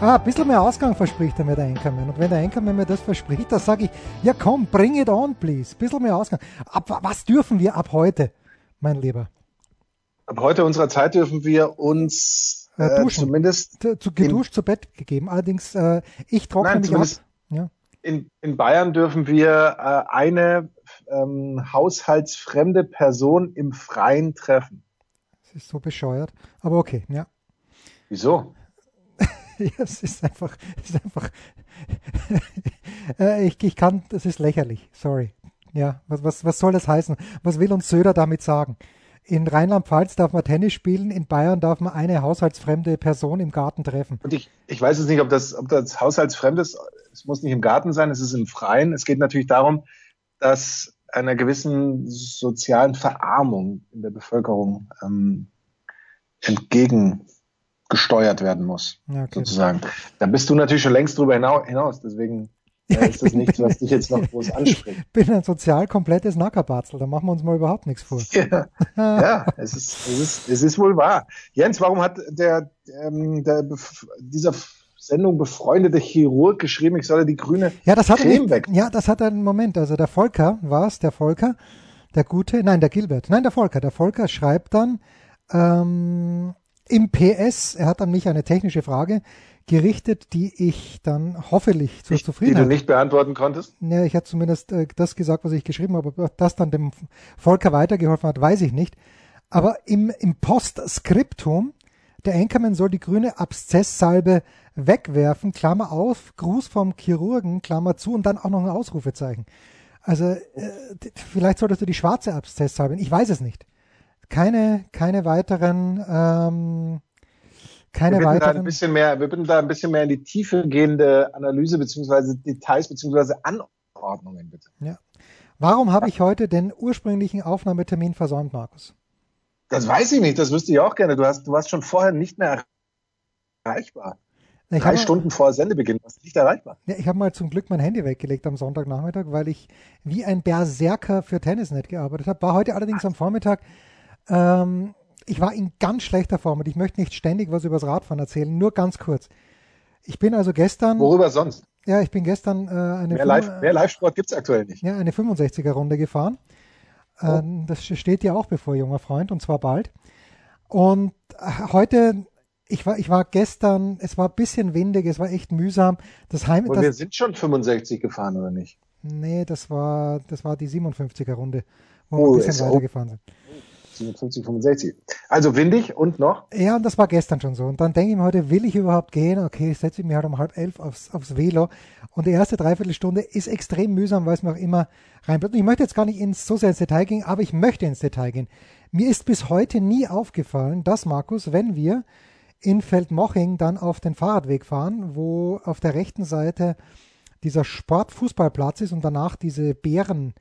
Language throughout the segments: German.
Ah, ein bisschen mehr Ausgang verspricht er mir, der Anchorman. Und wenn der Anchorman mir das verspricht, dann sage ich, ja komm, bring it on, please. Ein bisschen mehr Ausgang. Ab, was dürfen wir ab heute, mein Lieber? Ab heute unserer Zeit dürfen wir uns äh, äh, duschen. zumindest Zu, zu geduscht zu Bett gegeben. Allerdings, äh, ich trockne Nein, mich ab. Ja. in, in Bayern dürfen wir äh, eine ähm, haushaltsfremde Person im Freien treffen. Das ist so bescheuert. Aber okay, ja. Wieso? Es ist einfach, es ist einfach, äh, ich, ich kann, das ist lächerlich, sorry. Ja, was, was, was soll das heißen? Was will uns Söder damit sagen? In Rheinland-Pfalz darf man Tennis spielen, in Bayern darf man eine haushaltsfremde Person im Garten treffen. Und ich, ich weiß jetzt nicht, ob das, ob das haushaltsfremd ist. Es muss nicht im Garten sein, es ist im Freien. Es geht natürlich darum, dass einer gewissen sozialen Verarmung in der Bevölkerung ähm, entgegengesteuert werden muss, okay. sozusagen. Da bist du natürlich schon längst drüber hinau- hinaus, deswegen Ja, äh, ich ist das nichts, was dich jetzt noch groß anspricht. bin ein sozial komplettes Nackerbatzel, da machen wir uns mal überhaupt nichts vor. Ja, ja es, ist, es, ist, es ist wohl wahr. Jens, warum hat der, ähm, der dieser Sendung befreundete Chirurg geschrieben, ich solle die grüne Ja, das hat Creme weg? ja, das hat er einen Moment. Also der Volker war es, der Volker, der Gute, nein, der Gilbert, nein, der Volker. Der Volker schreibt dann ähm, im PS, er hat an mich eine technische Frage gerichtet, die ich dann hoffentlich zur Die, die du Zufriedenheit nicht beantworten konntest? Ja, ich hatte zumindest äh, das gesagt, was ich geschrieben habe, ob das dann dem Volker weitergeholfen hat, weiß ich nicht. Aber im, im Postskriptum, der Anchorman soll die grüne Abszesssalbe wegwerfen, Klammer auf, Gruß vom Chirurgen, Klammer zu und dann auch noch ein Ausrufezeichen. Also äh, vielleicht solltest du die schwarze Abszesssalbe, ich weiß es nicht. Keine, keine weiteren, ähm, keine Wir bitten, da ein weiteren. bisschen mehr, wir bitten da ein bisschen mehr in die Tiefe gehende Analyse beziehungsweise Details beziehungsweise Anordnungen, bitte. Ja. Warum habe ich heute den ursprünglichen Aufnahmetermin versäumt, Markus? Das weiß ich nicht, das wüsste ich auch gerne. Du hast, du warst schon vorher nicht mehr erreichbar. Ich Drei habe, Stunden vor Sendebeginn warst du nicht erreichbar. Ja, ich habe mal zum Glück mein Handy weggelegt am Sonntagnachmittag, weil ich wie ein Berserker für Tennisnet gearbeitet habe. War heute allerdings am Vormittag. Ähm, ich war in ganz schlechter Form und ich möchte nicht ständig was übers Radfahren erzählen, nur ganz kurz. Ich bin also gestern, Worüber sonst? ja, ich bin gestern äh, eine, Mehr, Live, mehr Live-Sport gibt's aktuell nicht. ja, eine 65er Runde gefahren. Ähm, das steht ja auch bevor, junger Freund, und zwar bald. Und äh, heute, ich war, ich war gestern, es war ein bisschen windig, es war echt mühsam. Das Heim, Und das, wir sind schon 65 gefahren, oder nicht? Nee, das war, das war die 57er Runde, wo Oh, wir ein bisschen weitergefahren sind. 57, 65. Also windig und noch? Ja, und das war gestern schon so. Und dann denke ich mir heute, will ich überhaupt gehen? Okay, ich setze mich halt um halb elf aufs, aufs Velo. Und die erste Dreiviertelstunde ist extrem mühsam, weil es mir auch immer reinbleibt. Und ich möchte jetzt gar nicht ins, so sehr ins Detail gehen, aber ich möchte ins Detail gehen. Mir ist bis heute nie aufgefallen, dass, Markus, wenn wir in Feldmoching dann auf den Fahrradweg fahren, wo auf der rechten Seite dieser Sportfußballplatz ist und danach diese Bären,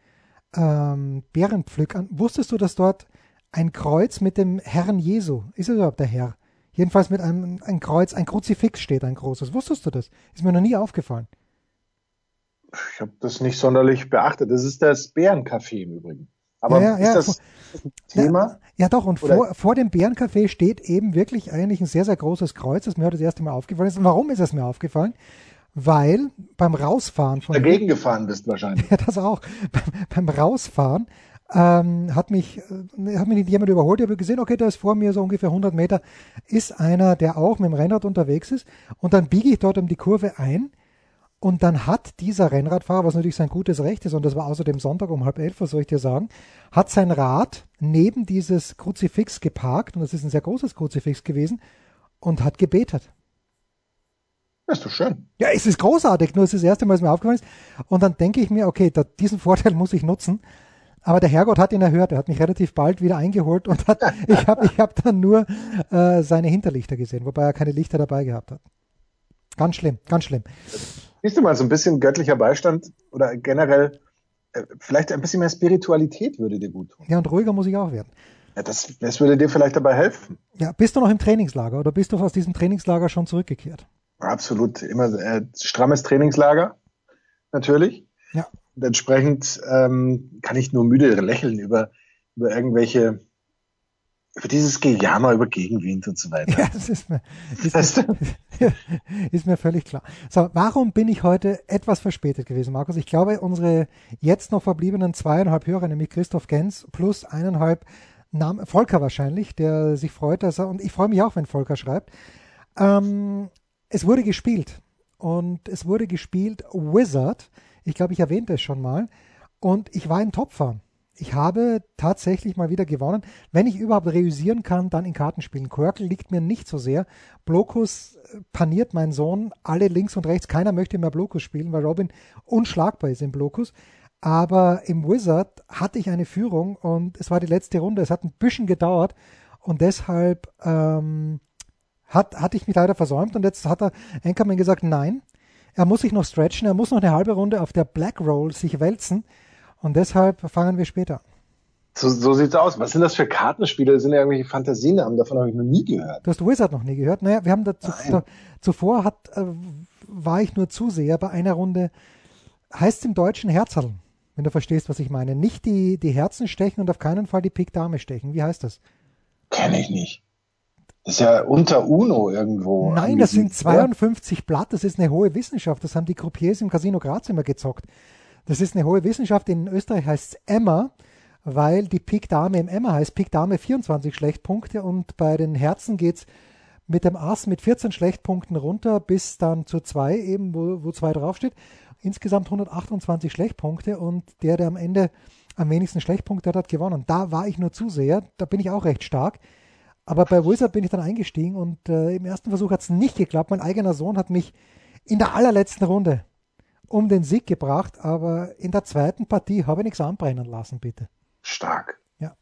ähm, Bärenpflückern. Wusstest du, dass dort ein Kreuz mit dem Herrn Jesu, ist es überhaupt der Herr? Jedenfalls mit einem ein Kreuz, ein Kruzifix steht, ein großes. Wusstest du das? Ist mir noch nie aufgefallen. Ich habe das nicht sonderlich beachtet. Das ist das Bärencafé im Übrigen. Aber Ja, ja, ja, ist das ein Thema? Ja, doch, und Oder- vor, vor dem Bärencafé steht eben wirklich eigentlich ein sehr, sehr großes Kreuz, das mir heute das erste Mal aufgefallen ist. Und warum ist es mir aufgefallen? Weil beim Rausfahren von Dagegen gefahren bist wahrscheinlich. Ja, das auch. Beim, beim Rausfahren ähm, hat mich äh, hat mich nicht jemand überholt. Ich habe gesehen, okay, da ist vor mir so ungefähr 100 Meter ist einer, der auch mit dem Rennrad unterwegs ist. Und dann biege ich dort um die Kurve ein. Und dann hat dieser Rennradfahrer, was natürlich sein gutes Recht ist, und das war außerdem Sonntag um halb elf, was soll ich dir sagen, hat sein Rad neben dieses Kruzifix geparkt, und das ist ein sehr großes Kruzifix gewesen, und hat gebetet. Das ist doch schön. Ja, es ist großartig, nur es ist das erste Mal, dass mir aufgefallen ist. Und dann denke ich mir, okay, da, diesen Vorteil muss ich nutzen. Aber der Herrgott hat ihn erhört, er hat mich relativ bald wieder eingeholt und hat, ich habe ich hab dann nur äh, seine Hinterlichter gesehen, wobei er keine Lichter dabei gehabt hat. Ganz schlimm, ganz schlimm. Siehst du mal, so ein bisschen göttlicher Beistand oder generell äh, vielleicht ein bisschen mehr Spiritualität würde dir gut tun. Ja, und ruhiger muss ich auch werden. Ja, das, das würde dir vielleicht dabei helfen. Ja, bist du noch im Trainingslager oder bist du aus diesem Trainingslager schon zurückgekehrt? Absolut, immer äh, strammes Trainingslager, natürlich. Ja. Und entsprechend ähm, kann ich nur müde lächeln über, über irgendwelche, über dieses Gejammer über Gegenwind und so weiter. Ja, das ist mir, ist, mir, ist mir völlig klar. So, warum bin ich heute etwas verspätet gewesen, Markus? Ich glaube, unsere jetzt noch verbliebenen zweieinhalb Hörer, nämlich Christoph Gens plus eineinhalb Namen, Volker wahrscheinlich, der sich freut, dass er, und ich freue mich auch, wenn Volker schreibt, ähm, es wurde gespielt. Und es wurde gespielt Wizard. Ich glaube, ich erwähnte es schon mal. Und ich war in Topform. Ich habe tatsächlich mal wieder gewonnen. Wenn ich überhaupt reüsieren kann, dann in Kartenspielen. Quirkel liegt mir nicht so sehr. Blokus äh, paniert mein Sohn alle links und rechts. Keiner möchte mehr Blokus spielen, weil Robin unschlagbar ist im Blokus. Aber im Wizard hatte ich eine Führung und es war die letzte Runde. Es hat ein bisschen gedauert und deshalb ähm, hat, hatte ich mich leider versäumt und jetzt hat er Anchorman gesagt, nein, er muss sich noch stretchen, er muss noch eine halbe Runde auf der Black Roll sich wälzen und deshalb fangen wir später an. So, so sieht's aus. Was sind das für Kartenspiele? Das sind ja irgendwelche Fantasienamen, davon habe ich noch nie gehört. Du hast Wizard noch nie gehört? Naja, wir haben dazu, da, zuvor hat, äh, war ich nur Zuseher bei einer Runde, heißt im Deutschen Herzerln, wenn du verstehst, was ich meine. Nicht die, die Herzen stechen und auf keinen Fall die Pik Dame stechen. Wie heißt das? Kenne ich nicht. Das ist ja unter UNO irgendwo. Nein, das sind 52 Blatt, das ist eine hohe Wissenschaft. Das haben die Croupiers im Casino Graz immer gezockt. Das ist eine hohe Wissenschaft. In Österreich heißt es Emma, weil die Pik Dame im Emma heißt. Pik Dame 24 Schlechtpunkte und bei den Herzen geht es mit dem Ass mit 14 Schlechtpunkten runter bis dann zu 2 eben, wo, wo 2 draufsteht. Insgesamt 128 Schlechtpunkte und der, der am Ende am wenigsten Schlechtpunkte hat, hat gewonnen. Da war ich nur Zuseher, da bin ich auch recht stark. Aber bei Wizard bin ich dann eingestiegen und äh, im ersten Versuch hat es nicht geklappt. Mein eigener Sohn hat mich in der allerletzten Runde um den Sieg gebracht, aber in der zweiten Partie habe ich nichts anbrennen lassen, bitte. Stark. Ja.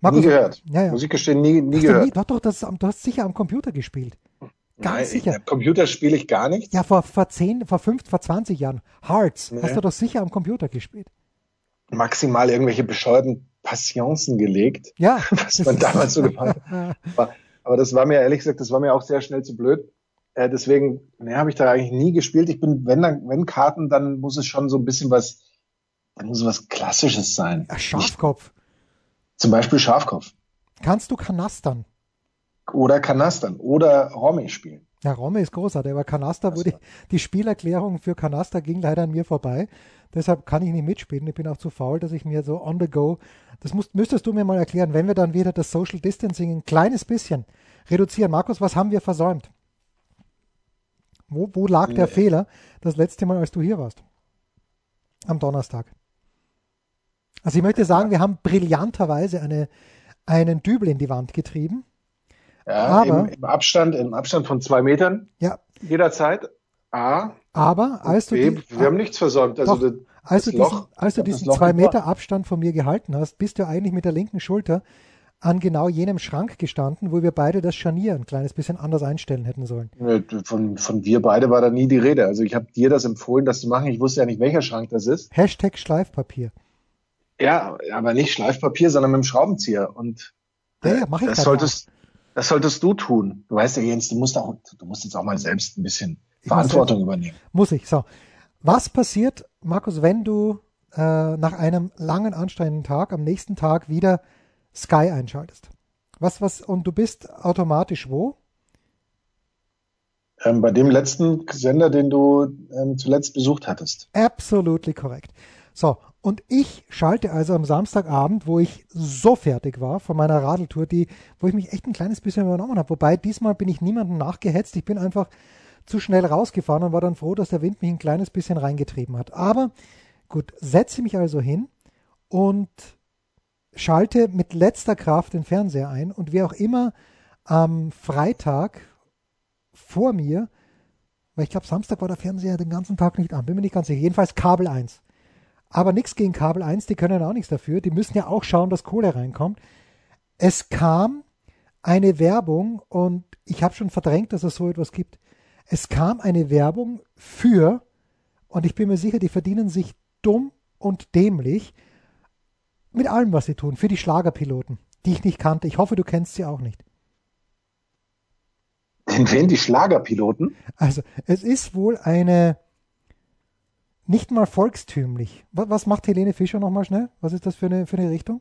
Markus, nie gehört. Ja, ja. Muss ich gestehen, nie, nie gehört. Nie, doch, doch, das, du hast sicher am Computer gespielt. Ganz Nein, sicher. Am Computer spiele ich gar nicht. Ja, vor, vor 10, vor 5, vor 20 Jahren. Hearts nee. hast du doch sicher am Computer gespielt. Maximal irgendwelche bescheuerten Passionsen gelegt, ja, was man damals so gemacht hat. Aber das war mir, ehrlich gesagt, das war mir auch sehr schnell zu blöd. Äh, deswegen ne, habe ich da eigentlich nie gespielt. Ich bin, wenn, dann, wenn Karten, dann muss es schon so ein bisschen was, dann muss es was Klassisches sein. Ja, Schafkopf. Nicht, zum Beispiel Schafkopf. Kannst du Kanastern? Oder Kanastern. Oder Romy spielen. Ja, Romme ist großartig, aber Kanaster wurde, die Spielerklärung für Kanaster ging leider an mir vorbei. Deshalb kann ich nicht mitspielen. Ich bin auch zu faul, dass ich mir so on the go, das musst, müsstest du mir mal erklären, wenn wir dann wieder das Social Distancing ein kleines bisschen reduzieren. Markus, was haben wir versäumt? Wo, wo lag der Fehler das letzte Mal, als du hier warst? Am Donnerstag. Also ich möchte sagen, wir haben brillanterweise eine, einen Dübel in die Wand getrieben. Ja, aber, im, im, Abstand, im Abstand von zwei Metern. Ja. Jederzeit. A. Aber als B, du die, wir haben nichts versäumt. Also doch, das, als, du Loch, diesen, als du diesen zwei Meter Abstand von mir gehalten hast, bist du eigentlich mit der linken Schulter an genau jenem Schrank gestanden, wo wir beide das Scharnier ein kleines bisschen anders einstellen hätten sollen. Von, von wir beide war da nie die Rede. Also ich habe dir das empfohlen, das zu machen. Ich wusste ja nicht, welcher Schrank das ist. Hashtag Schleifpapier. Ja, aber nicht Schleifpapier, sondern mit dem Schraubenzieher. Und ja, ja, mach ich das solltest, das solltest du tun. Du weißt ja, Jens, du musst auch, du musst jetzt auch mal selbst ein bisschen ich Verantwortung muss übernehmen. Muss ich. So. Was passiert, Markus, wenn du äh, nach einem langen, anstrengenden Tag am nächsten Tag wieder Sky einschaltest. Was, was, und du bist automatisch wo? Ähm, bei dem letzten Sender, den du ähm, zuletzt besucht hattest. Absolutely korrekt. So, und ich schalte also am Samstagabend, wo ich so fertig war von meiner Radeltour, die, wo ich mich echt ein kleines bisschen übernommen habe. Wobei diesmal bin ich niemandem nachgehetzt. Ich bin einfach zu schnell rausgefahren und war dann froh, dass der Wind mich ein kleines bisschen reingetrieben hat. Aber gut, setze mich also hin und schalte mit letzter Kraft den Fernseher ein und wer auch immer am Freitag vor mir, weil ich glaube, Samstag war der Fernseher den ganzen Tag nicht an, bin mir nicht ganz sicher, jedenfalls Kabel 1. Aber nichts gegen Kabel 1, die können auch nichts dafür, die müssen ja auch schauen, dass Kohle reinkommt. Es kam eine Werbung und ich habe schon verdrängt, dass es so etwas gibt. Es kam eine Werbung für Und ich bin mir sicher, die verdienen sich dumm und dämlich mit allem, was sie tun, für die Schlagerpiloten, die ich nicht kannte. Ich hoffe, du kennst sie auch nicht. Den wen die Schlagerpiloten? Also, es ist wohl eine nicht mal volkstümlich. Was, was macht Helene Fischer nochmal schnell? Was ist das für eine, für eine Richtung?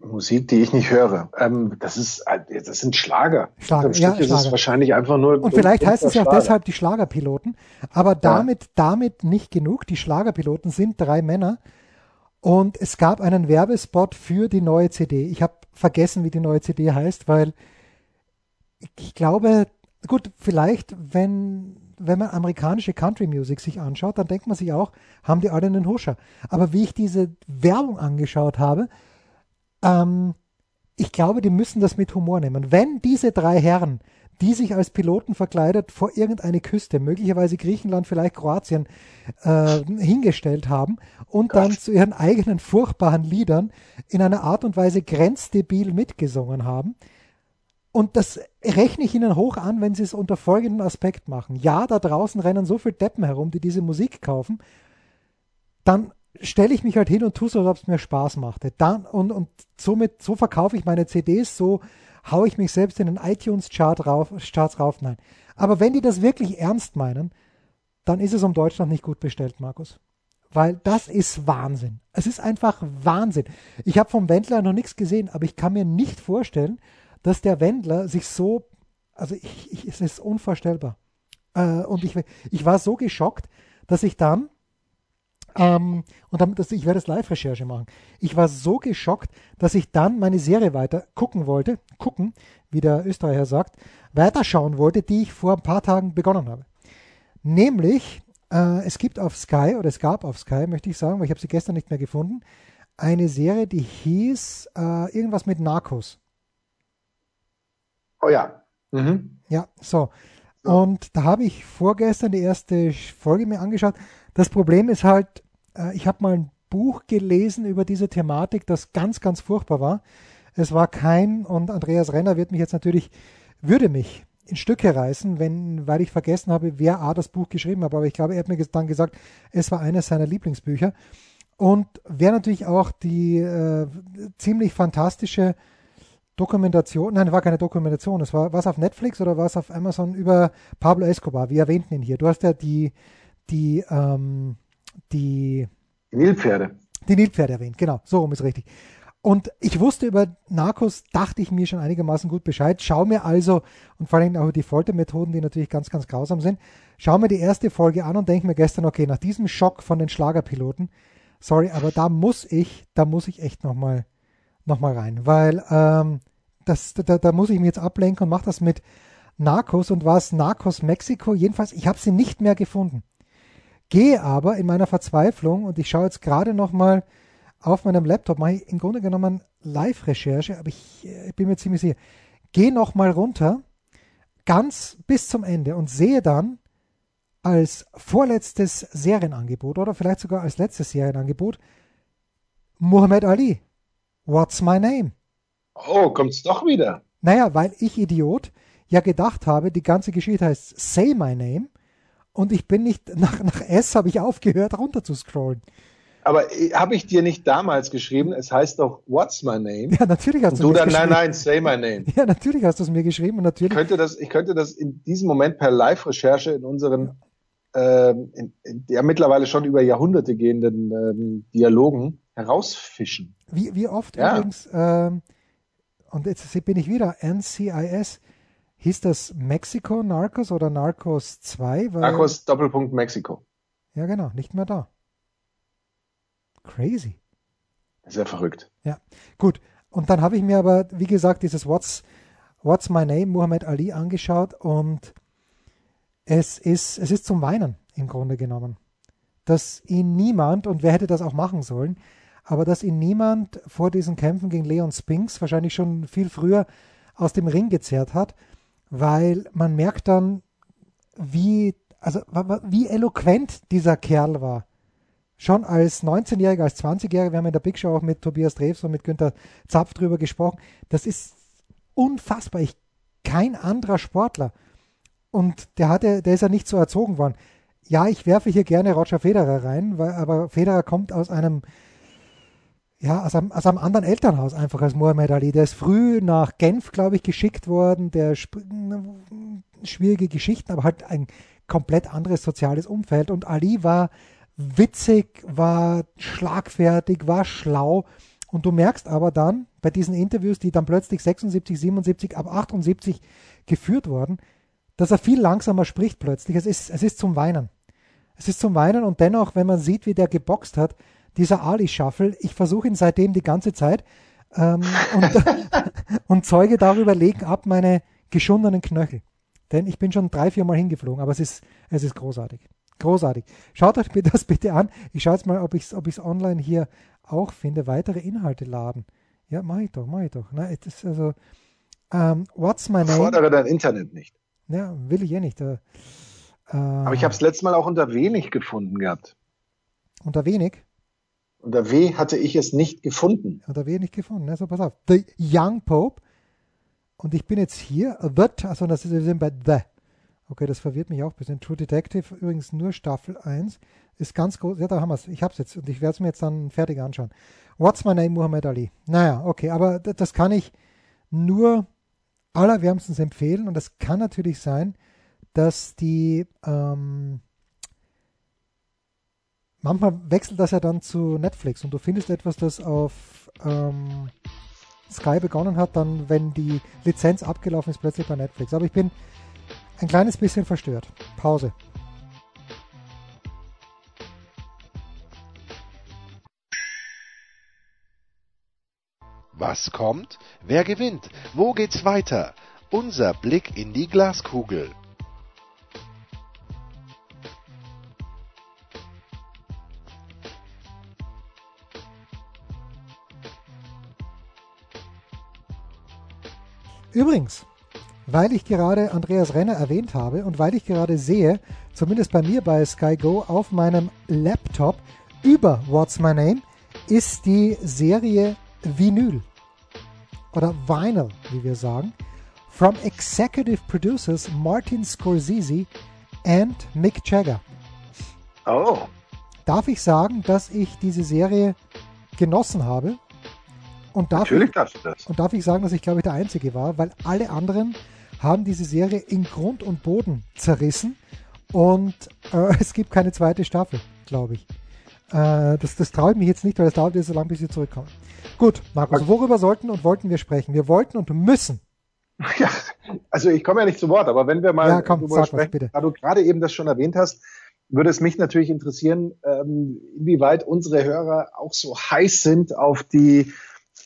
Musik, die ich nicht höre. Ähm, das ist, das sind Schlager. Schlager, ja, ist Schlager. es wahrscheinlich einfach nur. Und vielleicht heißt es ja auch deshalb die Schlagerpiloten. Aber damit, ja. damit nicht genug. Die Schlagerpiloten sind drei Männer. Und es gab einen Werbespot für die neue CD. Ich habe vergessen, wie die neue CD heißt, weil ich glaube, gut, vielleicht, wenn, wenn man amerikanische Country Music sich anschaut, dann denkt man sich auch, haben die alle einen Huscher. Aber wie ich diese Werbung angeschaut habe, ähm, ich glaube, die müssen das mit Humor nehmen. Wenn diese drei Herren, die sich als Piloten verkleidet vor irgendeine Küste, möglicherweise Griechenland, vielleicht Kroatien, äh, hingestellt haben und Gott. dann zu ihren eigenen furchtbaren Liedern in einer Art und Weise grenzdebil mitgesungen haben, und das rechne ich Ihnen hoch an, wenn Sie es unter folgendem Aspekt machen. Ja, da draußen rennen so viele Deppen herum, die diese Musik kaufen. Dann stelle ich mich halt hin und tue so, als ob es mir Spaß machte. Dann, und, und somit, so verkaufe ich meine CDs, so haue ich mich selbst in den iTunes-Chart rauf, Charts rauf. Nein. Aber wenn die das wirklich ernst meinen, dann ist es um Deutschland nicht gut bestellt, Markus. Weil das ist Wahnsinn. Es ist einfach Wahnsinn. Ich habe vom Wendler noch nichts gesehen, aber ich kann mir nicht vorstellen, dass der Wendler sich so, also ich, ich, es ist unvorstellbar. Äh, und ich, ich war so geschockt, dass ich dann, ähm, und dann, dass ich werde es Live-Recherche machen. Ich war so geschockt, dass ich dann meine Serie weiter gucken wollte, gucken, wie der Österreicher sagt, weiterschauen wollte, die ich vor ein paar Tagen begonnen habe. Nämlich, äh, es gibt auf Sky, oder es gab auf Sky, möchte ich sagen, weil ich habe sie gestern nicht mehr gefunden, eine Serie, die hieß äh, irgendwas mit Narcos. Oh ja. Mhm. Ja, so. Und da habe ich vorgestern die erste Folge mir angeschaut. Das Problem ist halt, äh, ich habe mal ein Buch gelesen über diese Thematik, das ganz, ganz furchtbar war. Es war kein, und Andreas Renner wird mich jetzt natürlich, würde mich in Stücke reißen, wenn, weil ich vergessen habe, wer A das Buch geschrieben hat. Aber ich glaube, er hat mir dann gesagt, es war eines seiner Lieblingsbücher. Und wer natürlich auch die äh, ziemlich fantastische Dokumentation, nein, war keine Dokumentation, es war was auf Netflix oder was auf Amazon über Pablo Escobar. Wir erwähnten ihn hier. Du hast ja die, die, ähm, die, die Nilpferde. Die Nilpferde erwähnt, genau, so rum ist richtig. Und ich wusste über Narcos, dachte ich mir schon einigermaßen gut Bescheid. Schau mir also, und vor allem auch die Foltermethoden, die natürlich ganz, ganz grausam sind, schau mir die erste Folge an und denke mir gestern, okay, nach diesem Schock von den Schlagerpiloten, sorry, aber da muss ich, da muss ich echt nochmal noch mal rein, weil ähm, das, da, da muss ich mich jetzt ablenken und mache das mit Narcos und war es Narcos Mexiko. Jedenfalls, ich habe sie nicht mehr gefunden. Gehe aber in meiner Verzweiflung und ich schaue jetzt gerade noch mal auf meinem Laptop, mache ich im Grunde genommen Live-Recherche, aber ich, ich, äh, bin mir ziemlich sicher. Gehe noch mal runter, ganz bis zum Ende und sehe dann als vorletztes Serienangebot oder vielleicht sogar als letztes Serienangebot Muhammad Ali. What's my name? Oh, kommt's doch wieder. Naja, weil ich Idiot ja gedacht habe, die ganze Geschichte heißt Say My Name und ich bin nicht, nach, nach S habe ich aufgehört runter zu scrollen. Aber äh, habe ich dir nicht damals geschrieben, es heißt doch What's My Name? Ja, natürlich hast und du, du dann, nein, nein, Say My Name. Ja, natürlich hast du es mir geschrieben und natürlich. Ich könnte das, ich könnte das in diesem Moment per Live-Recherche in unseren ja. ähm, in, in, ja mittlerweile schon über Jahrhunderte gehenden ähm, Dialogen herausfischen. Wie, wie oft ja. übrigens ähm, und jetzt bin ich wieder, NCIS, hieß das Mexiko Narcos oder Narcos 2? Weil, Narcos Doppelpunkt Mexiko. Ja, genau, nicht mehr da. Crazy. Sehr verrückt. Ja, gut. Und dann habe ich mir aber, wie gesagt, dieses What's, What's My Name Muhammad Ali angeschaut und es ist, es ist zum Weinen im Grunde genommen. Dass ihn niemand, und wer hätte das auch machen sollen, aber dass ihn niemand vor diesen Kämpfen gegen Leon Spinks wahrscheinlich schon viel früher aus dem Ring gezerrt hat, weil man merkt dann, wie, also, wie eloquent dieser Kerl war. Schon als 19-Jähriger, als 20-Jähriger, wir haben in der Big Show auch mit Tobias Drews und mit Günther Zapf drüber gesprochen. Das ist unfassbar. Ich, kein anderer Sportler. Und der hatte, der ist ja nicht so erzogen worden ja, ich werfe hier gerne Roger Federer rein, weil, aber Federer kommt aus einem, ja, aus einem, aus einem anderen Elternhaus einfach als Mohamed Ali. Der ist früh nach Genf, glaube ich, geschickt worden, der schwierige Geschichten, aber halt ein komplett anderes soziales Umfeld. Und Ali war witzig, war schlagfertig, war schlau. Und du merkst aber dann bei diesen Interviews, die dann plötzlich 76, 77, ab 78 geführt wurden, dass er viel langsamer spricht plötzlich. Es ist, es ist zum Weinen. Es ist zum Weinen und dennoch, wenn man sieht, wie der geboxt hat, dieser Ali-Shuffle, ich versuche ihn seitdem die ganze Zeit ähm, und, und Zeuge darüber legen ab meine geschundenen Knöchel. Denn ich bin schon drei, vier Mal hingeflogen, aber es ist, es ist großartig. Großartig. Schaut euch das bitte an. Ich schaue jetzt mal, ob ich es ob online hier auch finde. Weitere Inhalte laden. Ja, mach ich doch, mach ich doch. Na, es ist also, um, what's my name? Fordere dein Internet nicht. Ja, will ich eh nicht. Äh, Aber ich habe es letztes Mal auch unter wenig gefunden gehabt. Unter wenig? Unter W hatte ich es nicht gefunden. Unter W nicht gefunden. Also pass auf. The Young Pope. Und ich bin jetzt hier. The, also das ist, wir sind bei The. Okay, das verwirrt mich auch ein bisschen. True Detective, übrigens nur Staffel 1. Ist ganz groß. Ja, da haben wir es. Ich habe es jetzt und ich werde es mir jetzt dann fertig anschauen. What's my name, Muhammad Ali? Naja, okay, aber das kann ich nur allerwärmstens empfehlen und das kann natürlich sein, dass die ähm, manchmal wechselt das ja dann zu Netflix und du findest etwas, das auf ähm, Sky begonnen hat, dann wenn die Lizenz abgelaufen ist, plötzlich bei Netflix. Aber ich bin ein kleines bisschen verstört. Pause. Was kommt? Wer gewinnt? Wo geht's weiter? Unser Blick in die Glaskugel. Übrigens, weil ich gerade Andreas Renner erwähnt habe und weil ich gerade sehe, zumindest bei mir bei Sky Go auf meinem Laptop über What's My Name, ist die Serie Vinyl oder Vinyl, wie wir sagen, from executive producers Martin Scorsese and Mick Jagger. Oh. Darf ich sagen, dass ich diese Serie genossen habe? Und darf Natürlich ich, darfst du das. Und darf ich sagen, dass ich glaube ich der Einzige war, weil alle anderen haben diese Serie in Grund und Boden zerrissen und äh, es gibt keine zweite Staffel, glaube ich. Äh, das, das traue ich mich jetzt nicht, weil es dauert jetzt so lange, bis sie zurückkommen. Gut, Markus, worüber sollten und wollten wir sprechen? Wir wollten und müssen. Ja, also ich komme ja nicht zu Wort, aber wenn wir mal ja, komm, darüber sprechen, was, da du gerade eben das schon erwähnt hast, würde es mich natürlich interessieren, ähm, inwieweit unsere Hörer auch so heiß sind auf die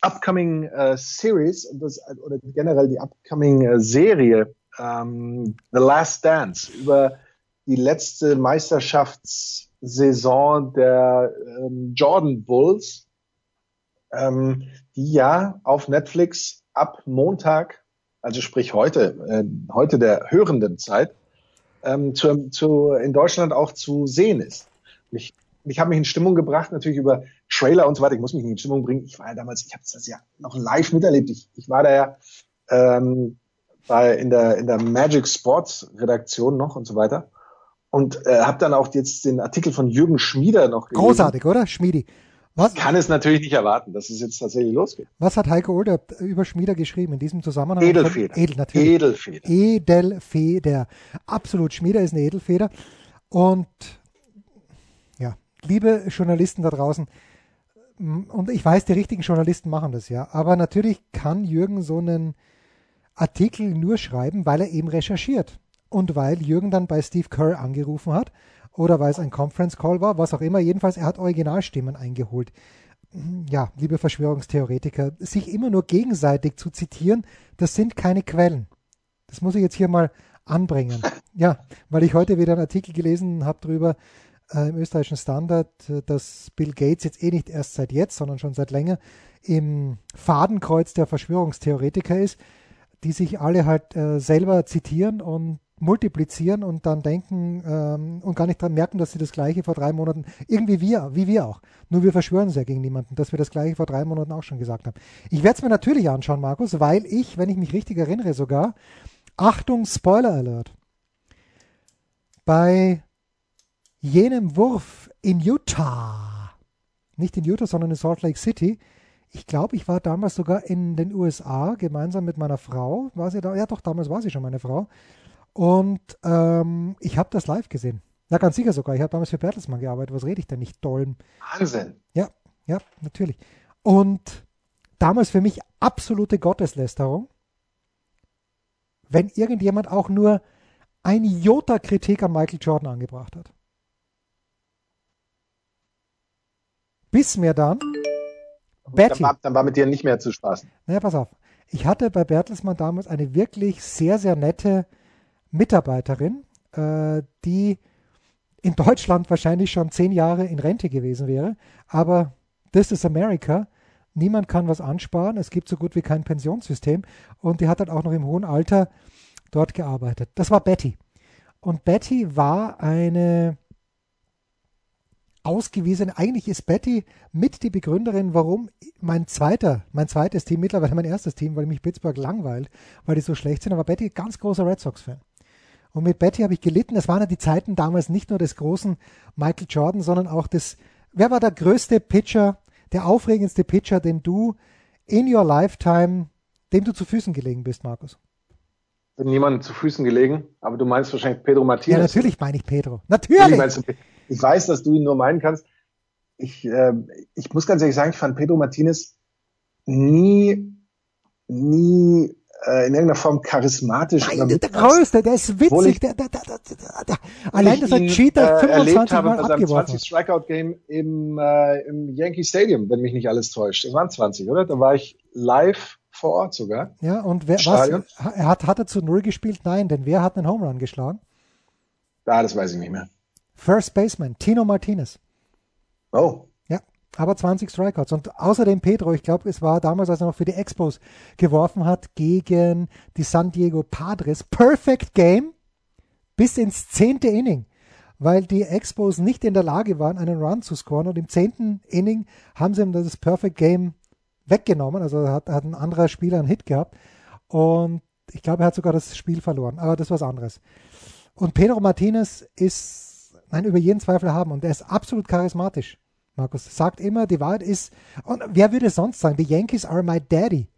upcoming äh, Series das, oder generell die upcoming äh, Serie ähm, The Last Dance über die letzte Meisterschaftssaison der ähm, Jordan Bulls, ähm, die ja auf Netflix ab Montag, also sprich heute, äh, heute der hörenden Zeit, ähm, zu, zu, in Deutschland auch zu sehen ist. Ich, ich habe mich in Stimmung gebracht, natürlich über Trailer und so weiter. Ich muss mich nicht in Stimmung bringen. Ich war ja damals, ich habe das ja noch live miterlebt. Ich, ich war da ja ähm, bei, in, der, in der Magic Sports Redaktion noch und so weiter. Und äh, habe dann auch jetzt den Artikel von Jürgen Schmieder noch gelesen. Großartig, oder? Schmiedi. Was? Ich kann es natürlich nicht erwarten, dass es jetzt tatsächlich losgeht. Was hat Heiko Older über Schmieder geschrieben in diesem Zusammenhang? Edelfeder. Edel, natürlich. Edelfeder. Edelfeder. Absolut, Schmieder ist eine Edelfeder. Und ja, liebe Journalisten da draußen, und ich weiß, die richtigen Journalisten machen das ja, aber natürlich kann Jürgen so einen Artikel nur schreiben, weil er eben recherchiert und weil Jürgen dann bei Steve Kerr angerufen hat oder weil es ein Conference Call war, was auch immer. Jedenfalls, er hat Originalstimmen eingeholt. Ja, liebe Verschwörungstheoretiker, sich immer nur gegenseitig zu zitieren, das sind keine Quellen. Das muss ich jetzt hier mal anbringen. Ja, weil ich heute wieder einen Artikel gelesen habe darüber äh, im österreichischen Standard, äh, dass Bill Gates jetzt eh nicht erst seit jetzt, sondern schon seit länger im Fadenkreuz der Verschwörungstheoretiker ist, die sich alle halt äh, selber zitieren und multiplizieren und dann denken ähm, und gar nicht dran merken, dass sie das gleiche vor drei Monaten, irgendwie wir, wie wir auch. Nur wir verschwören es ja gegen niemanden, dass wir das gleiche vor drei Monaten auch schon gesagt haben. Ich werde es mir natürlich anschauen, Markus, weil ich, wenn ich mich richtig erinnere sogar, Achtung, Spoiler Alert, bei jenem Wurf in Utah, nicht in Utah, sondern in Salt Lake City. Ich glaube, ich war damals sogar in den USA gemeinsam mit meiner Frau. War sie da? Ja, doch, damals war sie schon meine Frau. Und ähm, ich habe das live gesehen. Ja, ganz sicher sogar. Ich habe damals für Bertelsmann gearbeitet. Was rede ich denn nicht? Dolm. Wahnsinn. Ja, ja, natürlich. Und damals für mich absolute Gotteslästerung, wenn irgendjemand auch nur ein Jota Kritik an Michael Jordan angebracht hat. Bis mir dann Betty. Dann war, dann war mit dir nicht mehr zu spaßen. Naja, pass auf. Ich hatte bei Bertelsmann damals eine wirklich sehr, sehr nette Mitarbeiterin, äh, die in Deutschland wahrscheinlich schon zehn Jahre in Rente gewesen wäre. Aber this is America. Niemand kann was ansparen. Es gibt so gut wie kein Pensionssystem. Und die hat dann auch noch im hohen Alter dort gearbeitet. Das war Betty. Und Betty war eine ausgewiesene, eigentlich ist Betty mit die Begründerin, warum mein zweiter, mein zweites Team, mittlerweile mein erstes Team, weil mich Pittsburgh langweilt, weil die so schlecht sind, aber Betty ganz großer Red Sox-Fan. Und mit Betty habe ich gelitten. Es waren ja die Zeiten damals nicht nur des großen Michael Jordan, sondern auch des, wer war der größte Pitcher, der aufregendste Pitcher, den du in your lifetime, dem du zu Füßen gelegen bist, Markus? Bin niemandem zu Füßen gelegen, aber du meinst wahrscheinlich Pedro Martinez. Ja, natürlich meine ich Pedro. Natürlich. Du, ich weiß, dass du ihn nur meinen kannst. Ich, äh, ich muss ganz ehrlich sagen, ich fand Pedro Martinez nie, nie äh, in irgendeiner Form charismatisch. Nein, der, der Größte, der ist witzig. Der, der, der, der, allein, dass er Cheater 25 habe Mal bei seinem abgeworfen 20 Strikeout-Game im, äh, im Yankee Stadium, wenn mich nicht alles täuscht. Das waren 20, oder? Da war ich live vor Ort sogar. Ja, und wer, was, er hat, hat er zu Null gespielt? Nein, denn wer hat einen Home Run geschlagen? Ah, das weiß ich nicht mehr. First Baseman, Tino Martinez. Oh aber 20 Strikeouts. Und außerdem Pedro, ich glaube, es war damals, als er noch für die Expos geworfen hat, gegen die San Diego Padres. Perfect Game bis ins zehnte Inning, weil die Expos nicht in der Lage waren, einen Run zu scoren. Und im zehnten Inning haben sie ihm das Perfect Game weggenommen. Also hat, hat ein anderer Spieler einen Hit gehabt. Und ich glaube, er hat sogar das Spiel verloren. Aber das ist was anderes. Und Pedro Martinez ist, nein, über jeden Zweifel haben. Und er ist absolut charismatisch. Markus sagt immer, die Wahrheit ist, und wer würde sonst sagen, the Yankees are my daddy,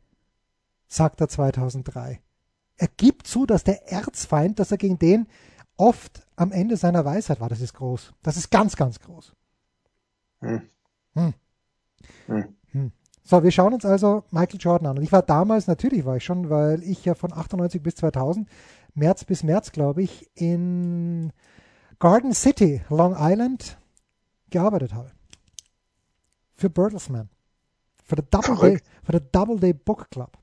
sagt er 2003. Er gibt zu, dass der Erzfeind, dass er gegen den oft am Ende seiner Weisheit war. Das ist groß. Das ist ganz, ganz groß. Hm. Hm. Hm. hm. So, wir schauen uns also Michael Jordan an. Und ich war damals, natürlich war ich schon, weil ich ja von 98 bis 2000, März bis März, glaube ich, in Garden City, Long Island, gearbeitet habe für Bertelsmann. Für den Double, Day, für den Double Day Book Club.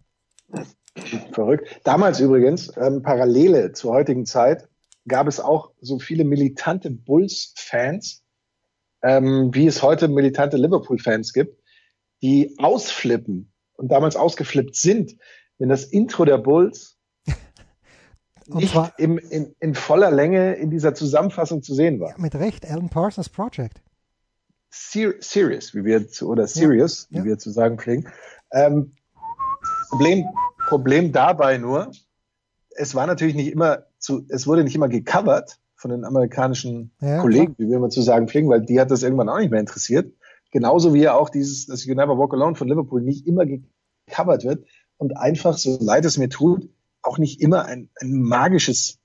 Verrückt. Damals übrigens, ähm, Parallele zur heutigen Zeit, gab es auch so viele militante Bulls-Fans, ähm, wie es heute militante Liverpool-Fans gibt, die ausflippen und damals ausgeflippt sind, wenn das Intro der Bulls nicht im, in, in voller Länge in dieser Zusammenfassung zu sehen war. Ja, mit Recht, Alan Parsons Project. Serious, wie wir zu, oder Serious, ja, wie wir zu sagen pflegen. Ähm, Problem, Problem dabei nur, es war natürlich nicht immer zu, es wurde nicht immer gecovert von den amerikanischen ja, Kollegen, klar. wie wir immer zu sagen pflegen, weil die hat das irgendwann auch nicht mehr interessiert. Genauso wie ja auch dieses, das You Never Walk Alone von Liverpool nicht immer gecovert wird und einfach, so leid es mir tut, auch nicht immer ein, ein magisches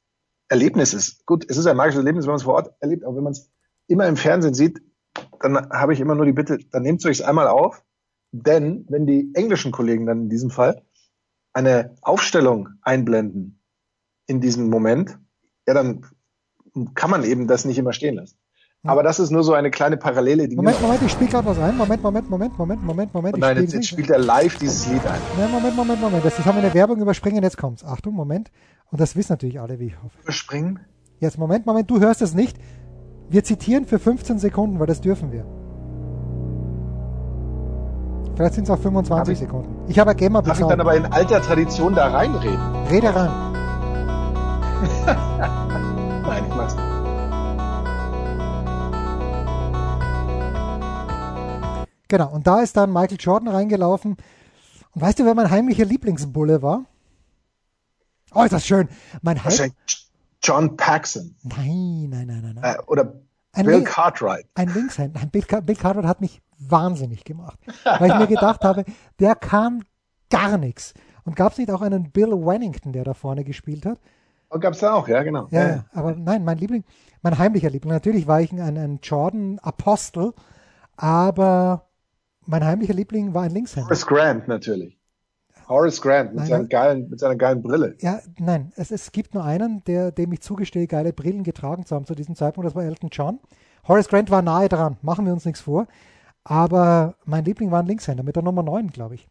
Erlebnis ist. Gut, es ist ein magisches Erlebnis, wenn man es vor Ort erlebt, aber wenn man es immer im Fernsehen sieht, dann habe ich immer nur die Bitte, dann nehmt euch einmal auf, denn wenn die englischen Kollegen dann in diesem Fall eine Aufstellung einblenden in diesem Moment, ja, dann kann man eben das nicht immer stehen lassen. Aber das ist nur so eine kleine Parallele. Die Moment, Moment, ich spiele gerade was ein. Moment, Moment, Moment, Moment, Moment, Moment. Oh nein, jetzt, jetzt spielt er live dieses Lied ein. Nein, Moment, Moment, Moment. Das, das haben wir in der Werbung überspringen, jetzt kommt's. Achtung, Moment. Und das wissen natürlich alle, wie ich hoffe. Überspringen? Jetzt, Moment, Moment, du hörst es nicht. Wir zitieren für 15 Sekunden, weil das dürfen wir. Vielleicht sind es auch 25 ich, Sekunden. Ich habe Gamer Darf ich dann aber in alter Tradition da reinreden? Rede rein. Genau, und da ist dann Michael Jordan reingelaufen. Und weißt du, wer mein heimlicher Lieblingsbulle war? Oh, ist das schön. Mein Heim John Paxson. Nein, nein, nein, nein. Äh, oder Ein Bill Lin- Cartwright. Ein Linkshänder. Bill, Bill Cartwright hat mich wahnsinnig gemacht, weil ich mir gedacht habe, der kann gar nichts. Und gab es nicht auch einen Bill Wennington, der da vorne gespielt hat? Oh, gab's da auch, ja, genau. Ja, ja, aber nein, mein Liebling, mein heimlicher Liebling. Natürlich war ich ein, ein Jordan-Apostel, aber mein heimlicher Liebling war ein Linkshänder. Horace Grant natürlich. Horace Grant mit, Nein, seinen geilen, mit seiner geilen Brille. Ja, nein, es, es gibt nur einen, der, dem ich zugestehe, geile Brillen getragen zu haben zu diesem Zeitpunkt, das war Elton John. Horace Grant war nahe dran, machen wir uns nichts vor. Aber mein Liebling war ein Linkshänder mit der Nummer 9, glaube ich.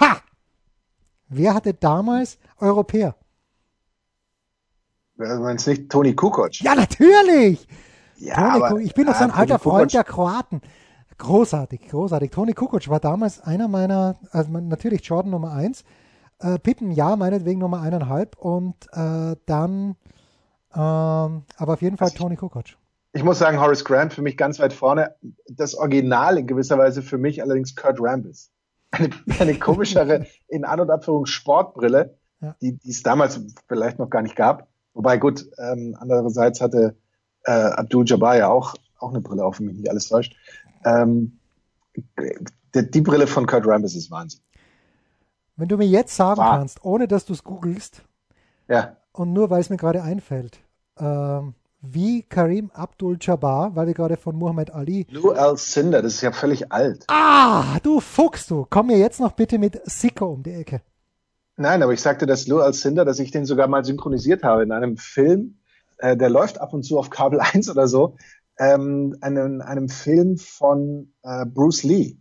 Ha! Wer hatte damals Europäer? Du meinst nicht Toni Kukoc? Ja, natürlich! Ja, Toni aber-. Ich bin doch so ein alter Freund der Kroaten. Großartig, großartig. Toni Kukoc war damals einer meiner, also natürlich Jordan Nummer 1, äh, Pippen ja, meinetwegen Nummer eineinhalb und äh, dann, ähm, aber auf jeden Fall Also Toni Kukoc. Ich muss sagen, Horace Grant für mich ganz weit vorne. Das Original in gewisser Weise für mich allerdings Kurt Rambis. Eine, eine komischere, in An- und Abführung Sportbrille, Ja. die, die es damals vielleicht noch gar nicht gab. Wobei gut, ähm, andererseits hatte äh, Abdul Jabbar ja auch, auch eine Brille auf, wenn mich nicht alles täuscht. Ähm, die, die Brille von Kurt Rambis ist Wahnsinn. Wenn du mir jetzt sagen War. kannst, ohne dass du es googelst Ja, und nur weil es mir gerade einfällt, ähm, wie Karim Abdul-Jabbar, weil wir gerade von Muhammad Ali Lou Alcindor, das ist ja völlig alt. Ah, du Fuchs, du. Komm mir jetzt noch bitte mit Sicko um die Ecke. Nein, aber ich sagte, dass Lou Alcindor, dass ich den sogar mal synchronisiert habe in einem Film, äh, der läuft ab und zu auf Kabel 1 oder so, ähm, einem, einem Film von äh, Bruce Lee.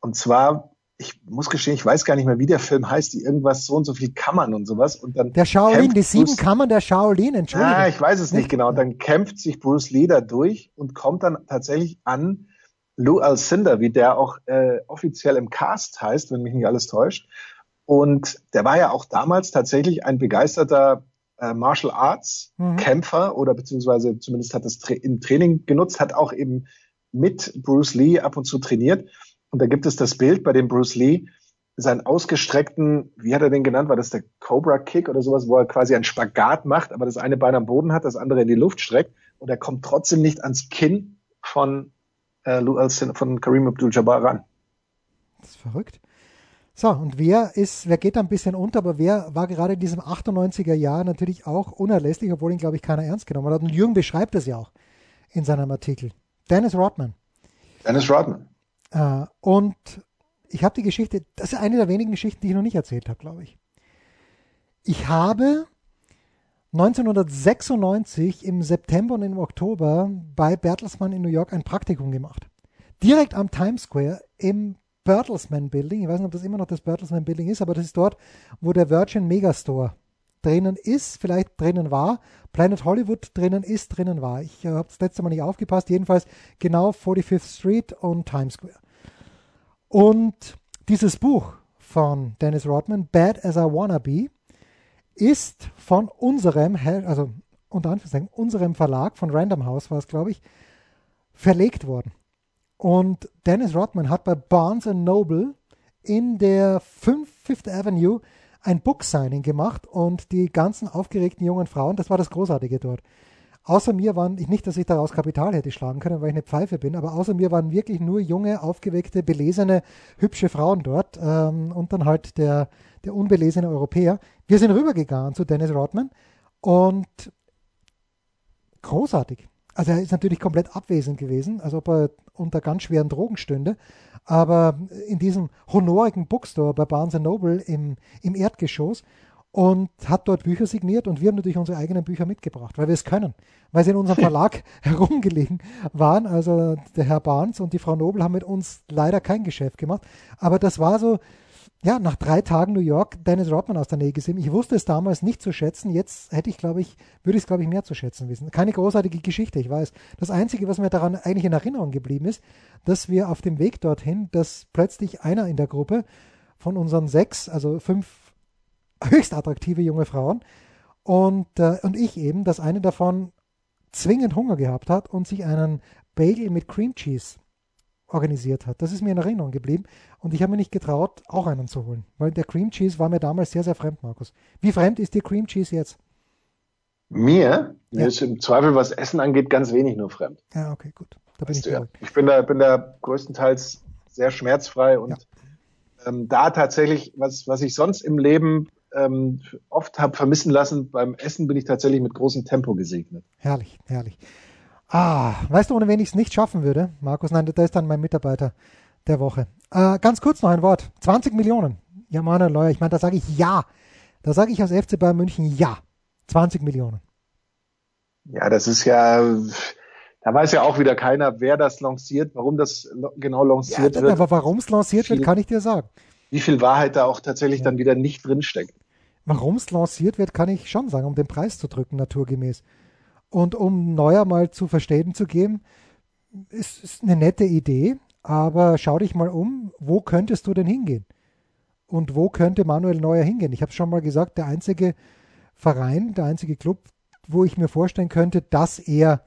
Und zwar, ich muss gestehen, ich weiß gar nicht mehr, wie der Film heißt, die irgendwas so und so viel Kammern und sowas. Und dann Der Shaolin, die sieben Bruce- Kammern der Shaolin, Entschuldigung. Ah, ich weiß es nicht genau. Dann kämpft sich Bruce Lee da durch und kommt dann tatsächlich an Lou Alcindor, wie der auch äh, offiziell im Cast heißt, wenn mich nicht alles täuscht. Und der war ja auch damals tatsächlich ein begeisterter äh, Martial Arts Mhm. Kämpfer oder beziehungsweise zumindest hat das Tra im Training genutzt, hat auch eben mit Bruce Lee ab und zu trainiert. Und da gibt es das Bild, bei dem Bruce Lee seinen ausgestreckten, wie hat er den genannt? War das der Cobra Kick oder sowas, wo er quasi einen Spagat macht, aber das eine Bein am Boden hat, das andere in die Luft streckt und er kommt trotzdem nicht ans Kinn von, äh, Alcindor, von Kareem Abdul-Jabbar ran. Das ist verrückt. So, und wer ist, wer geht da ein bisschen unter, aber wer war gerade in diesem 98er Jahr natürlich auch unerlässlich, obwohl ihn, glaube ich, keiner ernst genommen hat. Und Jürgen beschreibt es ja auch in seinem Artikel. Dennis Rodman. Dennis Rodman. Äh, und ich habe die Geschichte, das ist eine der wenigen Geschichten, die ich noch nicht erzählt habe, glaube ich. Ich habe 1996 im September und im Oktober bei Bertelsmann in New York ein Praktikum gemacht. Direkt am Times Square im Bertelsmann Building. Ich weiß nicht, ob das immer noch das Bertelsmann Building ist, aber das ist dort, wo der Virgin Megastore drinnen ist, vielleicht drinnen war, Planet Hollywood drinnen ist, drinnen war. Ich äh, habe das letzte Mal nicht aufgepasst, jedenfalls genau 45th Street und Times Square. Und dieses Buch von Dennis Rodman, Bad as I Wanna Be, ist von unserem, also unter Anführungszeichen, unserem Verlag, von Random House war es, glaube ich, verlegt worden. Und Dennis Rodman hat bei Barnes Noble in der 5 Fifth Avenue ein Book Signing gemacht und die ganzen aufgeregten jungen Frauen, das war das Großartige dort. Außer mir waren, ich nicht, dass ich daraus Kapital hätte schlagen können, weil ich eine Pfeife bin, aber außer mir waren wirklich nur junge, aufgeweckte, belesene, hübsche Frauen dort ähm, und dann halt der, der unbelesene Europäer. Wir sind rübergegangen zu Dennis Rodman und großartig. Also er ist natürlich komplett abwesend gewesen, als ob er unter ganz schweren Drogen stünde. Aber in diesem honorigen Bookstore bei Barnes Noble im, im Erdgeschoss und hat dort Bücher signiert und wir haben natürlich unsere eigenen Bücher mitgebracht, weil wir es können, weil sie in unserem Verlag herumgelegen waren. Also der Herr Barnes und die Frau Nobel haben mit uns leider kein Geschäft gemacht, aber das war so, ja, nach drei Tagen New York Dennis Rodman aus der Nähe gesehen. Ich wusste es damals nicht zu schätzen. Jetzt hätte ich, glaube ich, würde ich es, glaube ich, mehr zu schätzen wissen. Keine großartige Geschichte, ich weiß. Das Einzige, was mir daran eigentlich in Erinnerung geblieben ist, dass wir auf dem Weg dorthin, dass plötzlich einer in der Gruppe von unseren sechs, also fünf höchst attraktive junge Frauen und, äh, und ich eben, dass eine davon zwingend Hunger gehabt hat und sich einen Bagel mit Cream Cheese organisiert hat. Das ist mir in Erinnerung geblieben und ich habe mir nicht getraut, auch einen zu holen, weil der Cream Cheese war mir damals sehr, sehr fremd, Markus. Wie fremd ist dir Cream Cheese jetzt? Mir? Mir ja. ist im Zweifel, was Essen angeht, ganz wenig nur fremd. Ja, okay, gut. Da bin weißt ich, ja. ich bin da, bin da größtenteils sehr schmerzfrei und ja. ähm, da tatsächlich, was, was ich sonst im Leben ähm, oft habe vermissen lassen, beim Essen bin ich tatsächlich mit großem Tempo gesegnet. Herrlich, herrlich. Ah, weißt du, ohne wen ich es nicht schaffen würde, Markus? Nein, da ist dann mein Mitarbeiter der Woche. Äh, ganz kurz noch ein Wort. 20 Millionen. Ja, Manuel Neuer, ich meine, da sage ich ja. Da sage ich als FC Bayern München ja. 20 Millionen. Ja, das ist ja, da weiß ja auch wieder keiner, wer das lanciert, warum das genau lanciert ja, wird. Aber warum es lanciert viel, wird, kann ich dir sagen. Wie viel Wahrheit da auch tatsächlich ja. dann wieder nicht drinsteckt. Warum es lanciert wird, kann ich schon sagen, um den Preis zu drücken, naturgemäß. Und um Neuer mal zu verstehen zu geben, ist, ist eine nette Idee, aber schau dich mal um, wo könntest du denn hingehen? Und wo könnte Manuel Neuer hingehen? Ich habe schon mal gesagt, der einzige Verein, der einzige Club, wo ich mir vorstellen könnte, dass er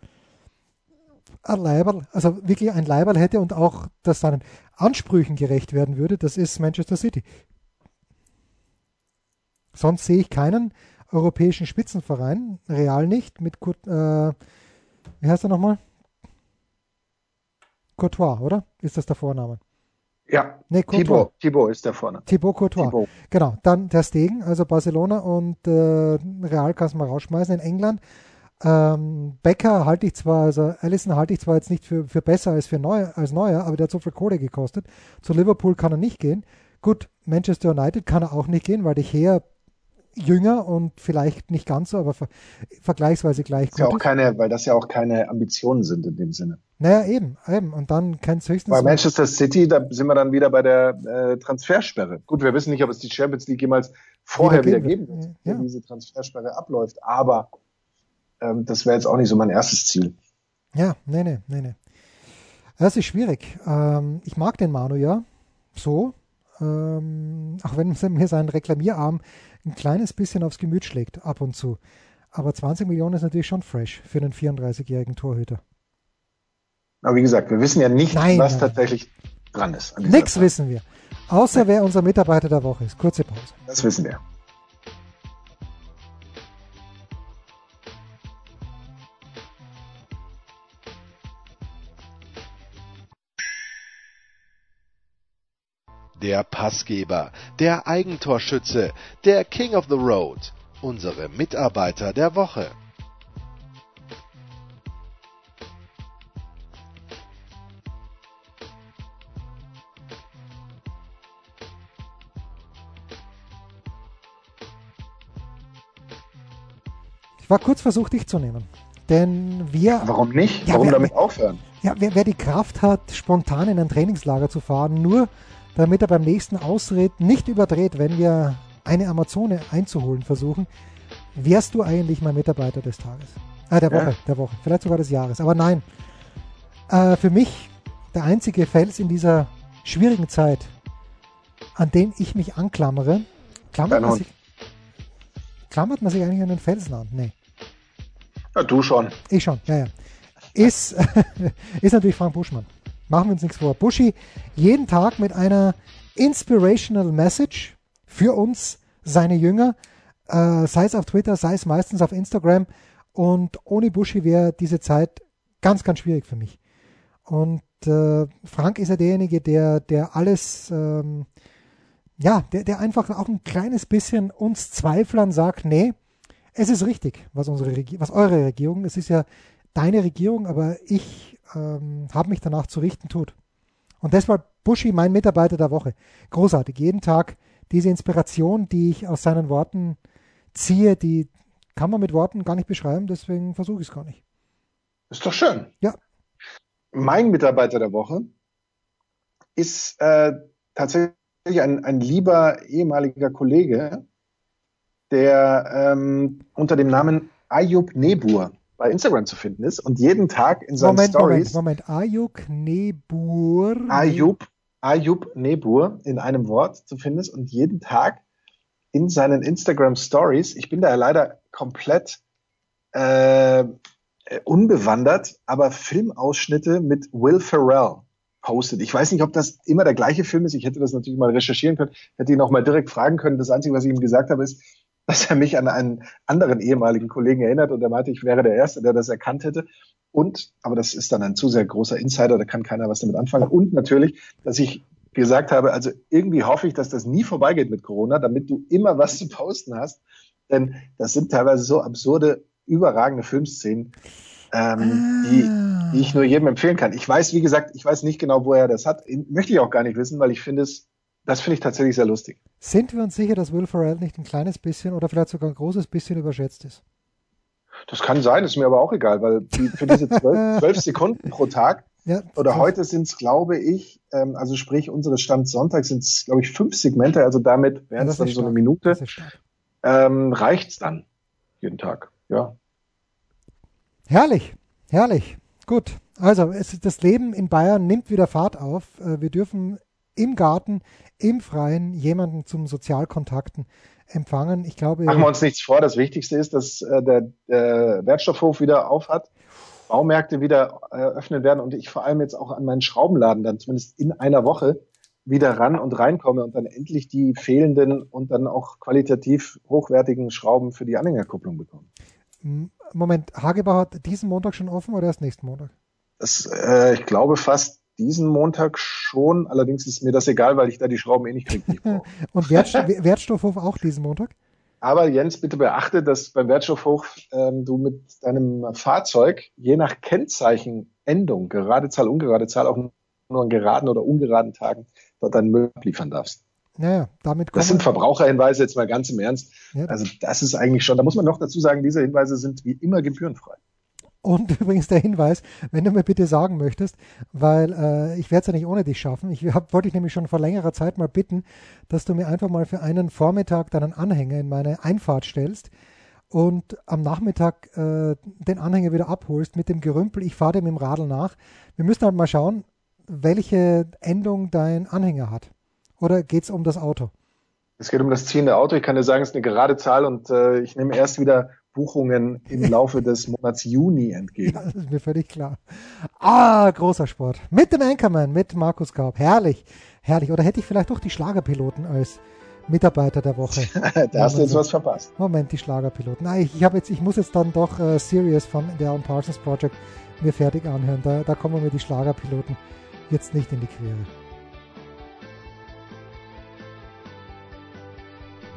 ein Leiberl, also wirklich ein Leiberl hätte und auch, dass seinen Ansprüchen gerecht werden würde, das ist Manchester City. Sonst sehe ich keinen europäischen Spitzenverein, real nicht, mit Kurt, äh, wie heißt er nochmal? Courtois, oder? Ist das der Vorname? Ja, nee, Thibaut, Thibaut ist der Vorname. Thibaut Courtois. Thibaut. Genau, dann der Stegen, also Barcelona und äh, Real kannst du mal rausschmeißen in England. Ähm, Becker halte ich zwar, also Allison halte ich zwar jetzt nicht für, für besser als für neu, als neuer, aber der hat so viel Kohle gekostet. Zu Liverpool kann er nicht gehen. Gut, Manchester United kann er auch nicht gehen, weil ich her jünger und vielleicht nicht ganz so, aber ver vergleichsweise gleich gut. Ja auch keine, weil das ja auch keine Ambitionen sind in dem Sinne. Naja, eben, eben. Und dann kann es höchstens. Bei Manchester City, da sind wir dann wieder bei der äh, Transfersperre. Gut, wir wissen nicht, ob es die Champions League jemals vorher wieder, geben wird, wird ja. wenn diese Transfersperre abläuft. Aber ähm, das wäre jetzt auch nicht so mein erstes Ziel. Ja, nee, nee, nee, nee. Das ist schwierig. Ähm, ich mag den Manu ja so, ähm, auch wenn mir sein Reklamierarm ein kleines bisschen aufs Gemüt schlägt, ab und zu. Aber 20 Millionen ist natürlich schon fresh für einen 34-jährigen Torhüter. Aber wie gesagt, wir wissen ja nicht, nein, was nein. tatsächlich dran ist. Nichts wissen wir. Außer nein. wer unser Mitarbeiter der Woche ist. Kurze Pause. Das wissen wir. Der Passgeber, der Eigentorschütze, der King of the Road, unsere Mitarbeiter der Woche. Ich war kurz versucht, dich zu nehmen. Denn wir. Warum nicht? Ja, Warum wer, damit aufhören? Ja, wer, wer die Kraft hat, spontan in ein Trainingslager zu fahren, nur damit er beim nächsten Ausritt nicht überdreht, wenn wir eine Amazone einzuholen versuchen, wärst du eigentlich mein Mitarbeiter des Tages. Ah, der Woche, ja. der Woche, vielleicht sogar des Jahres. Aber nein, äh, für mich der einzige Fels in dieser schwierigen Zeit, an den ich mich anklammere, klammert man, sich, klammert man sich eigentlich an den Felsen an? Nee. Ja, du schon. Ich schon, ja, ja. Ist, ist natürlich Frank Buschmann. Machen wir uns nichts vor. Buschi jeden Tag mit einer inspirational Message für uns, seine Jünger, äh, sei es auf Twitter, sei es meistens auf Instagram. Und ohne Buschi wäre diese Zeit ganz, ganz schwierig für mich. Und äh, Frank ist ja derjenige, der, der alles, ähm, ja, der, der einfach auch ein kleines bisschen uns Zweiflern sagt, nee, es ist richtig, was unsere was eure Regierung, es ist ja deine Regierung, aber ich ähm, habe mich danach zu richten tut. Und deshalb Buschi, mein Mitarbeiter der Woche. Großartig. Jeden Tag diese Inspiration, die ich aus seinen Worten ziehe, die kann man mit Worten gar nicht beschreiben, deswegen versuche ich es gar nicht. Ist doch schön. Ja. Mein Mitarbeiter der Woche ist äh, tatsächlich ein, ein lieber ehemaliger Kollege, der ähm, unter dem Namen Ayub Nebur bei Instagram zu finden ist und jeden Tag in seinen Moment, Stories. Moment, Moment, Ayub Nebur. Ayub, Ayub Nebur in einem Wort zu finden ist und jeden Tag in seinen Instagram Stories, ich bin da leider komplett äh, unbewandert, aber Filmausschnitte mit Will Ferrell postet. Ich weiß nicht, ob das immer der gleiche Film ist. Ich hätte das natürlich mal recherchieren können, hätte ihn auch mal direkt fragen können. Das Einzige, was ich ihm gesagt habe, ist, dass er mich an einen anderen ehemaligen Kollegen erinnert und er meinte, ich wäre der Erste, der das erkannt hätte. Und, aber das ist dann ein zu sehr großer Insider, da kann keiner was damit anfangen. Und natürlich, dass ich gesagt habe, also irgendwie hoffe ich, dass das nie vorbeigeht mit Corona, damit du immer was zu posten hast. Denn das sind teilweise so absurde, überragende Filmszenen, ähm, die, die ich nur jedem empfehlen kann. Ich weiß, wie gesagt, ich weiß nicht genau, wo er das hat. Möchte ich auch gar nicht wissen, weil ich finde es, das finde ich tatsächlich sehr lustig. Sind wir uns sicher, dass Will Ferrell nicht ein kleines bisschen oder vielleicht sogar ein großes bisschen überschätzt ist? Das kann sein, ist mir aber auch egal, weil die, für diese zwölf, Sekunden pro Tag ja, oder heute sind es, glaube ich, ähm, also sprich, unsere Stand Sonntag sind es, glaube ich, fünf Segmente, also damit wären es dann so eine Minute. Ähm, reicht's dann jeden Tag, ja. Herrlich, herrlich. Gut. Also es, das Leben in Bayern nimmt wieder Fahrt auf. Äh, wir dürfen im Garten, im Freien jemanden zum Sozialkontakten empfangen. Ich glaube. Machen wir uns nichts vor. Das Wichtigste ist, dass äh, der, der Wertstoffhof wieder auf hat, Baumärkte wieder eröffnet werden und ich vor allem jetzt auch an meinen Schraubenladen dann zumindest in einer Woche wieder ran und reinkomme und dann endlich die fehlenden und dann auch qualitativ hochwertigen Schrauben für die Anhängerkupplung bekomme. Moment, Hagebau hat diesen Montag schon offen oder erst nächsten Montag? Das, äh, ich glaube fast diesen Montag schon. Allerdings ist mir das egal, weil ich da die Schrauben eh nicht kriege. Und Wert, Wertstoffhof auch diesen Montag? Aber Jens, bitte beachte, dass beim Wertstoffhof ähm, du mit deinem Fahrzeug je nach Kennzeichenendung, gerade Zahl, ungerade Zahl, auch nur an geraden oder ungeraden Tagen dort deinen Müll abliefern darfst. Naja, damit Das sind Verbraucherhinweise jetzt mal ganz im Ernst. Ja. Also das ist eigentlich schon, da muss man noch dazu sagen, diese Hinweise sind wie immer gebührenfrei. Und übrigens der Hinweis, wenn du mir bitte sagen möchtest, weil äh, ich werde es ja nicht ohne dich schaffen. Ich hab, wollte dich nämlich schon vor längerer Zeit mal bitten, dass du mir einfach mal für einen Vormittag deinen Anhänger in meine Einfahrt stellst und am Nachmittag äh, den Anhänger wieder abholst mit dem Gerümpel. Ich fahre dem im Radl nach. Wir müssen halt mal schauen, welche Endung dein Anhänger hat. Oder geht es um das Auto? Es geht um das ziehende Auto. Ich kann dir sagen, es ist eine gerade Zahl und äh, ich nehme erst wieder Buchungen im Laufe des Monats Juni entgegen. Ja, das ist mir völlig klar. Ah, großer Sport. Mit dem Anchorman, mit Markus Gaub. Herrlich, herrlich. Oder hätte ich vielleicht doch die Schlagerpiloten als Mitarbeiter der Woche? da hast du jetzt so. was verpasst. Moment, die Schlagerpiloten. Nein, ich, ich, jetzt, ich muss jetzt dann doch äh, Sirius von der Alan Parsons Project mir fertig anhören. Da, da kommen mir die Schlagerpiloten jetzt nicht in die Quere.